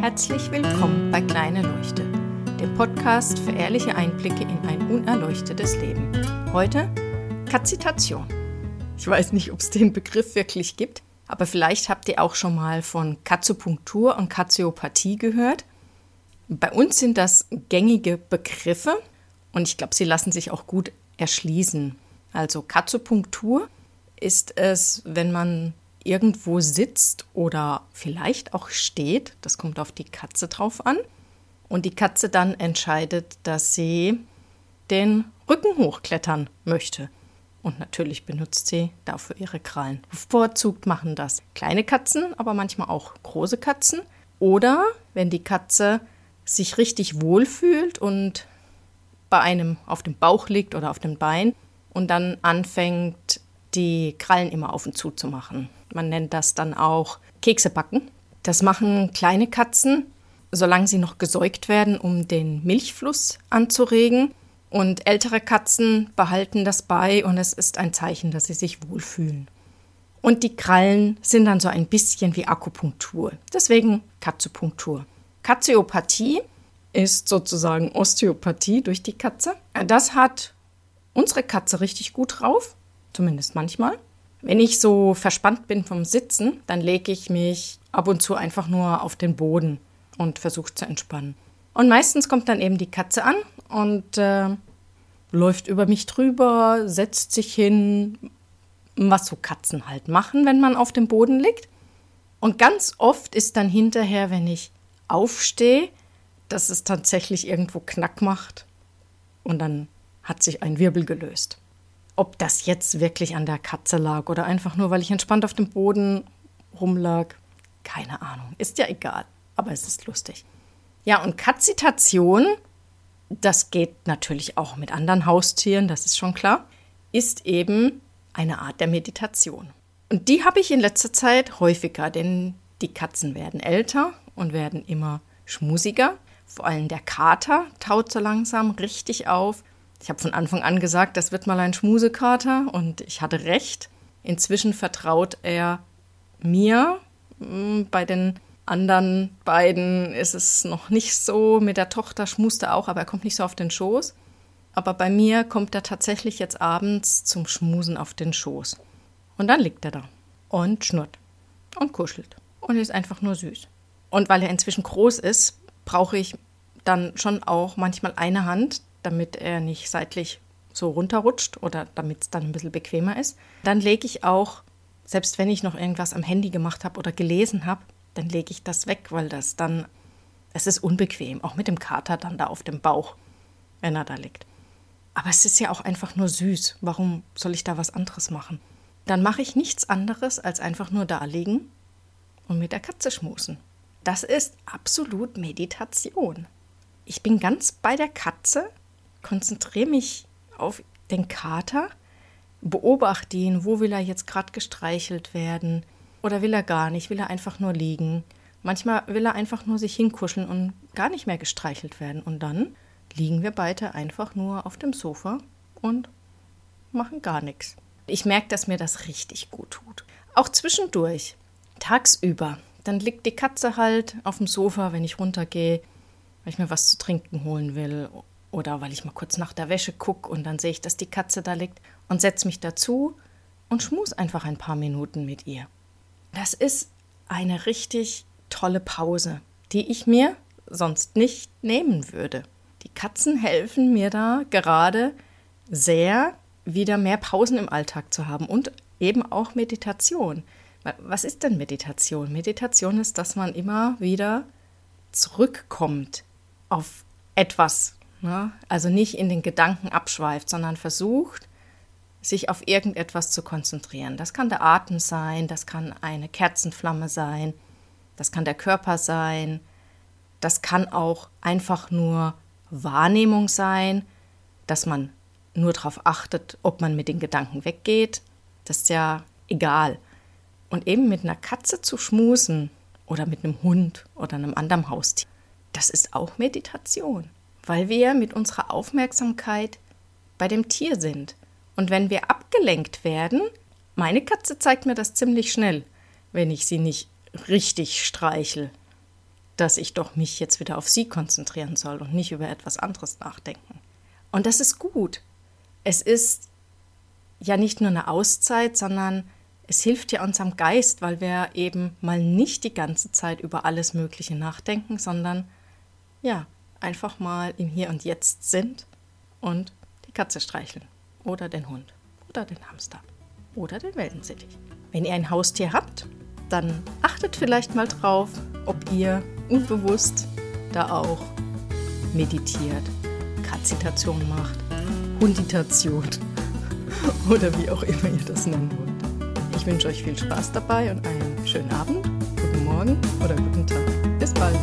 Herzlich willkommen bei Kleine Leuchte, dem Podcast für ehrliche Einblicke in ein unerleuchtetes Leben. Heute Kazitation. Ich weiß nicht, ob es den Begriff wirklich gibt, aber vielleicht habt ihr auch schon mal von Katzopunktur und Katiopathie gehört. Bei uns sind das gängige Begriffe und ich glaube, sie lassen sich auch gut erschließen. Also Katzopunktur ist es, wenn man irgendwo sitzt oder vielleicht auch steht, das kommt auf die Katze drauf an, und die Katze dann entscheidet, dass sie den Rücken hochklettern möchte. Und natürlich benutzt sie dafür ihre Krallen. Bevorzugt machen das kleine Katzen, aber manchmal auch große Katzen. Oder wenn die Katze sich richtig wohlfühlt und bei einem auf dem Bauch liegt oder auf dem Bein und dann anfängt, die Krallen immer auf und zu zu machen. Man nennt das dann auch Kekse backen. Das machen kleine Katzen, solange sie noch gesäugt werden, um den Milchfluss anzuregen. Und ältere Katzen behalten das bei und es ist ein Zeichen, dass sie sich wohlfühlen. Und die Krallen sind dann so ein bisschen wie Akupunktur. Deswegen Katzopunktur. Katzeopathie ist sozusagen Osteopathie durch die Katze. Das hat unsere Katze richtig gut drauf, zumindest manchmal. Wenn ich so verspannt bin vom Sitzen, dann lege ich mich ab und zu einfach nur auf den Boden und versuche zu entspannen. Und meistens kommt dann eben die Katze an und äh, läuft über mich drüber, setzt sich hin, was so Katzen halt machen, wenn man auf dem Boden liegt. Und ganz oft ist dann hinterher, wenn ich aufstehe, dass es tatsächlich irgendwo Knack macht und dann hat sich ein Wirbel gelöst. Ob das jetzt wirklich an der Katze lag oder einfach nur, weil ich entspannt auf dem Boden rumlag, keine Ahnung. Ist ja egal, aber es ist lustig. Ja, und Katzitation, das geht natürlich auch mit anderen Haustieren, das ist schon klar, ist eben eine Art der Meditation. Und die habe ich in letzter Zeit häufiger, denn die Katzen werden älter und werden immer schmusiger. Vor allem der Kater taut so langsam richtig auf. Ich habe von Anfang an gesagt, das wird mal ein Schmusekater und ich hatte recht. Inzwischen vertraut er mir. Hm, bei den anderen beiden ist es noch nicht so. Mit der Tochter schmust er auch, aber er kommt nicht so auf den Schoß. Aber bei mir kommt er tatsächlich jetzt abends zum Schmusen auf den Schoß. Und dann liegt er da und schnurrt und kuschelt und ist einfach nur süß. Und weil er inzwischen groß ist, brauche ich dann schon auch manchmal eine Hand, damit er nicht seitlich so runterrutscht oder damit es dann ein bisschen bequemer ist. Dann lege ich auch, selbst wenn ich noch irgendwas am Handy gemacht habe oder gelesen habe, dann lege ich das weg, weil das dann, es ist unbequem, auch mit dem Kater dann da auf dem Bauch, wenn er da liegt. Aber es ist ja auch einfach nur süß. Warum soll ich da was anderes machen? Dann mache ich nichts anderes, als einfach nur da liegen und mit der Katze schmusen. Das ist absolut Meditation. Ich bin ganz bei der Katze konzentriere mich auf den Kater, beobachte ihn, wo will er jetzt gerade gestreichelt werden oder will er gar nicht, will er einfach nur liegen. Manchmal will er einfach nur sich hinkuscheln und gar nicht mehr gestreichelt werden. Und dann liegen wir beide einfach nur auf dem Sofa und machen gar nichts. Ich merke, dass mir das richtig gut tut. Auch zwischendurch, tagsüber. Dann liegt die Katze halt auf dem Sofa, wenn ich runtergehe, weil ich mir was zu trinken holen will oder weil ich mal kurz nach der Wäsche gucke und dann sehe ich, dass die Katze da liegt und setze mich dazu und schmus einfach ein paar Minuten mit ihr. Das ist eine richtig tolle Pause, die ich mir sonst nicht nehmen würde. Die Katzen helfen mir da gerade sehr, wieder mehr Pausen im Alltag zu haben und eben auch Meditation. Was ist denn Meditation? Meditation ist, dass man immer wieder zurückkommt auf etwas, Ne? Also nicht in den Gedanken abschweift, sondern versucht, sich auf irgendetwas zu konzentrieren. Das kann der Atem sein, das kann eine Kerzenflamme sein, das kann der Körper sein, das kann auch einfach nur Wahrnehmung sein, dass man nur darauf achtet, ob man mit den Gedanken weggeht. Das ist ja egal. Und eben mit einer Katze zu schmusen oder mit einem Hund oder einem anderen Haustier, das ist auch Meditation weil wir mit unserer Aufmerksamkeit bei dem Tier sind. Und wenn wir abgelenkt werden, meine Katze zeigt mir das ziemlich schnell, wenn ich sie nicht richtig streichel. dass ich doch mich jetzt wieder auf sie konzentrieren soll und nicht über etwas anderes nachdenken. Und das ist gut. Es ist ja nicht nur eine Auszeit, sondern es hilft ja unserem Geist, weil wir eben mal nicht die ganze Zeit über alles Mögliche nachdenken, sondern ja, einfach mal im Hier und Jetzt sind und die Katze streicheln oder den Hund oder den Hamster oder den Wellensittich. Wenn ihr ein Haustier habt, dann achtet vielleicht mal drauf, ob ihr unbewusst da auch meditiert, Katzitation macht, Hunditation oder wie auch immer ihr das nennen wollt. Ich wünsche euch viel Spaß dabei und einen schönen Abend, guten Morgen oder guten Tag. Bis bald.